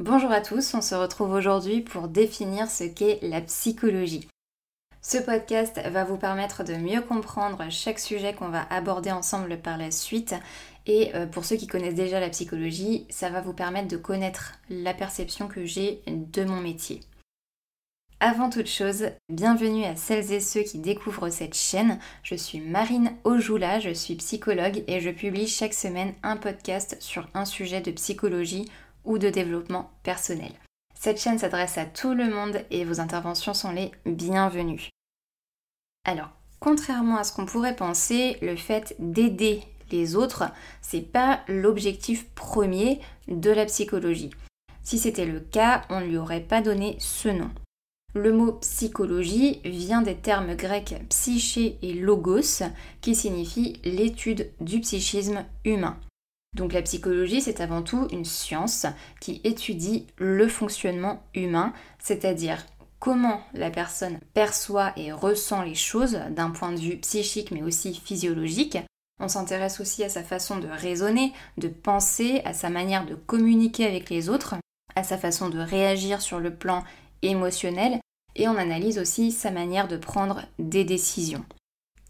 Bonjour à tous, on se retrouve aujourd'hui pour définir ce qu'est la psychologie. Ce podcast va vous permettre de mieux comprendre chaque sujet qu'on va aborder ensemble par la suite. Et euh, pour ceux qui connaissent déjà la psychologie, ça va vous permettre de connaître la perception que j'ai de mon métier. Avant toute chose, bienvenue à celles et ceux qui découvrent cette chaîne. Je suis Marine Ojoula, je suis psychologue et je publie chaque semaine un podcast sur un sujet de psychologie ou de développement personnel. Cette chaîne s'adresse à tout le monde et vos interventions sont les bienvenues. Alors, contrairement à ce qu'on pourrait penser, le fait d'aider les autres, c'est pas l'objectif premier de la psychologie. Si c'était le cas, on ne lui aurait pas donné ce nom. Le mot psychologie vient des termes grecs psyché et logos qui signifient l'étude du psychisme humain. Donc la psychologie, c'est avant tout une science qui étudie le fonctionnement humain, c'est-à-dire comment la personne perçoit et ressent les choses d'un point de vue psychique mais aussi physiologique. On s'intéresse aussi à sa façon de raisonner, de penser, à sa manière de communiquer avec les autres, à sa façon de réagir sur le plan émotionnel et on analyse aussi sa manière de prendre des décisions.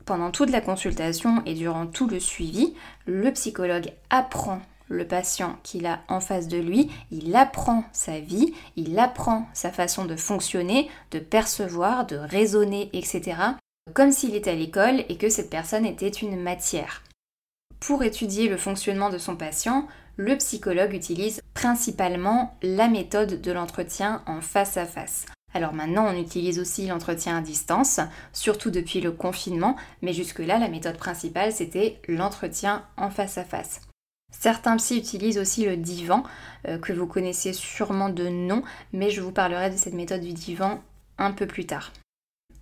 Pendant toute la consultation et durant tout le suivi, le psychologue apprend le patient qu'il a en face de lui, il apprend sa vie, il apprend sa façon de fonctionner, de percevoir, de raisonner, etc., comme s'il était à l'école et que cette personne était une matière. Pour étudier le fonctionnement de son patient, le psychologue utilise principalement la méthode de l'entretien en face à face. Alors maintenant, on utilise aussi l'entretien à distance, surtout depuis le confinement, mais jusque-là, la méthode principale, c'était l'entretien en face à face. Certains psy utilisent aussi le divan, euh, que vous connaissez sûrement de nom, mais je vous parlerai de cette méthode du divan un peu plus tard.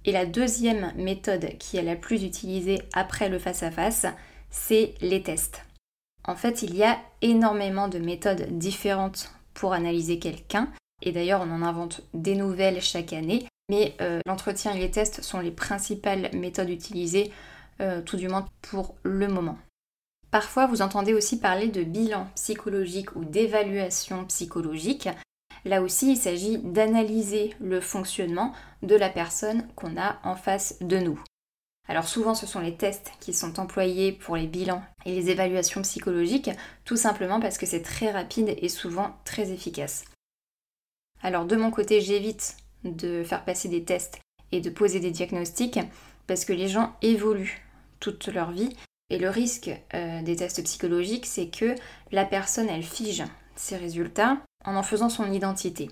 Et la deuxième méthode qui est la plus utilisée après le face-à-face, c'est les tests. En fait, il y a énormément de méthodes différentes pour analyser quelqu'un, et d'ailleurs on en invente des nouvelles chaque année, mais euh, l'entretien et les tests sont les principales méthodes utilisées, euh, tout du moins pour le moment. Parfois, vous entendez aussi parler de bilan psychologique ou d'évaluation psychologique. Là aussi, il s'agit d'analyser le fonctionnement de la personne qu'on a en face de nous. Alors souvent, ce sont les tests qui sont employés pour les bilans et les évaluations psychologiques, tout simplement parce que c'est très rapide et souvent très efficace. Alors de mon côté, j'évite de faire passer des tests et de poser des diagnostics parce que les gens évoluent toute leur vie et le risque euh, des tests psychologiques, c'est que la personne, elle fige ses résultats en en faisant son identité.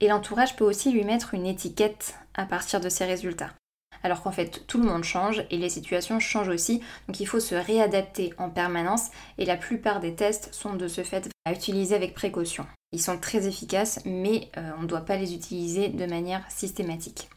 Et l'entourage peut aussi lui mettre une étiquette à partir de ses résultats. Alors qu'en fait, tout le monde change et les situations changent aussi, donc il faut se réadapter en permanence et la plupart des tests sont de ce fait à utiliser avec précaution. Ils sont très efficaces, mais euh, on ne doit pas les utiliser de manière systématique.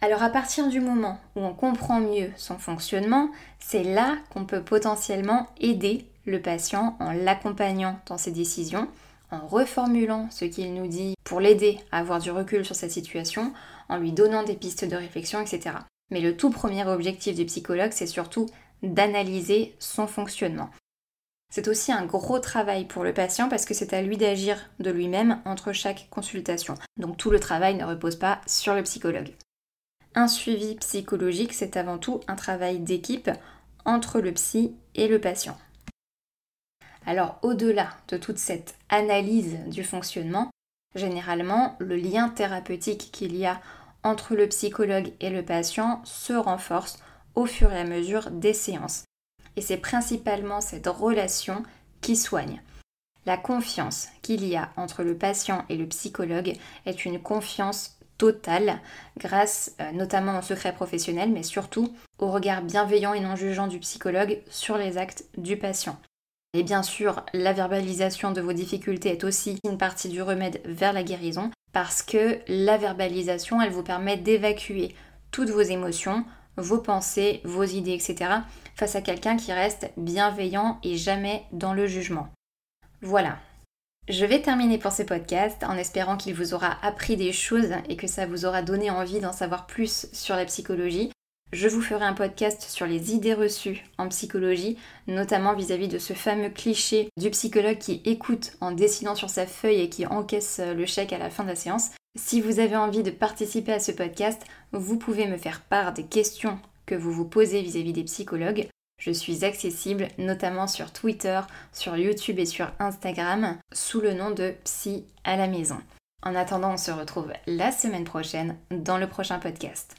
Alors à partir du moment où on comprend mieux son fonctionnement, c'est là qu'on peut potentiellement aider le patient en l'accompagnant dans ses décisions, en reformulant ce qu'il nous dit pour l'aider à avoir du recul sur sa situation, en lui donnant des pistes de réflexion, etc. Mais le tout premier objectif du psychologue, c'est surtout d'analyser son fonctionnement. C'est aussi un gros travail pour le patient parce que c'est à lui d'agir de lui-même entre chaque consultation. Donc tout le travail ne repose pas sur le psychologue. Un suivi psychologique, c'est avant tout un travail d'équipe entre le psy et le patient. Alors au-delà de toute cette analyse du fonctionnement, généralement le lien thérapeutique qu'il y a entre le psychologue et le patient se renforce au fur et à mesure des séances. Et c'est principalement cette relation qui soigne. La confiance qu'il y a entre le patient et le psychologue est une confiance totale grâce euh, notamment au secret professionnel, mais surtout au regard bienveillant et non jugeant du psychologue sur les actes du patient. Et bien sûr, la verbalisation de vos difficultés est aussi une partie du remède vers la guérison, parce que la verbalisation, elle vous permet d'évacuer toutes vos émotions, vos pensées, vos idées, etc., face à quelqu'un qui reste bienveillant et jamais dans le jugement. Voilà, je vais terminer pour ce podcast en espérant qu'il vous aura appris des choses et que ça vous aura donné envie d'en savoir plus sur la psychologie. Je vous ferai un podcast sur les idées reçues en psychologie, notamment vis-à-vis de ce fameux cliché du psychologue qui écoute en dessinant sur sa feuille et qui encaisse le chèque à la fin de la séance. Si vous avez envie de participer à ce podcast, vous pouvez me faire part des questions que vous vous posez vis-à-vis des psychologues. Je suis accessible notamment sur Twitter, sur YouTube et sur Instagram sous le nom de Psy à la maison. En attendant, on se retrouve la semaine prochaine dans le prochain podcast.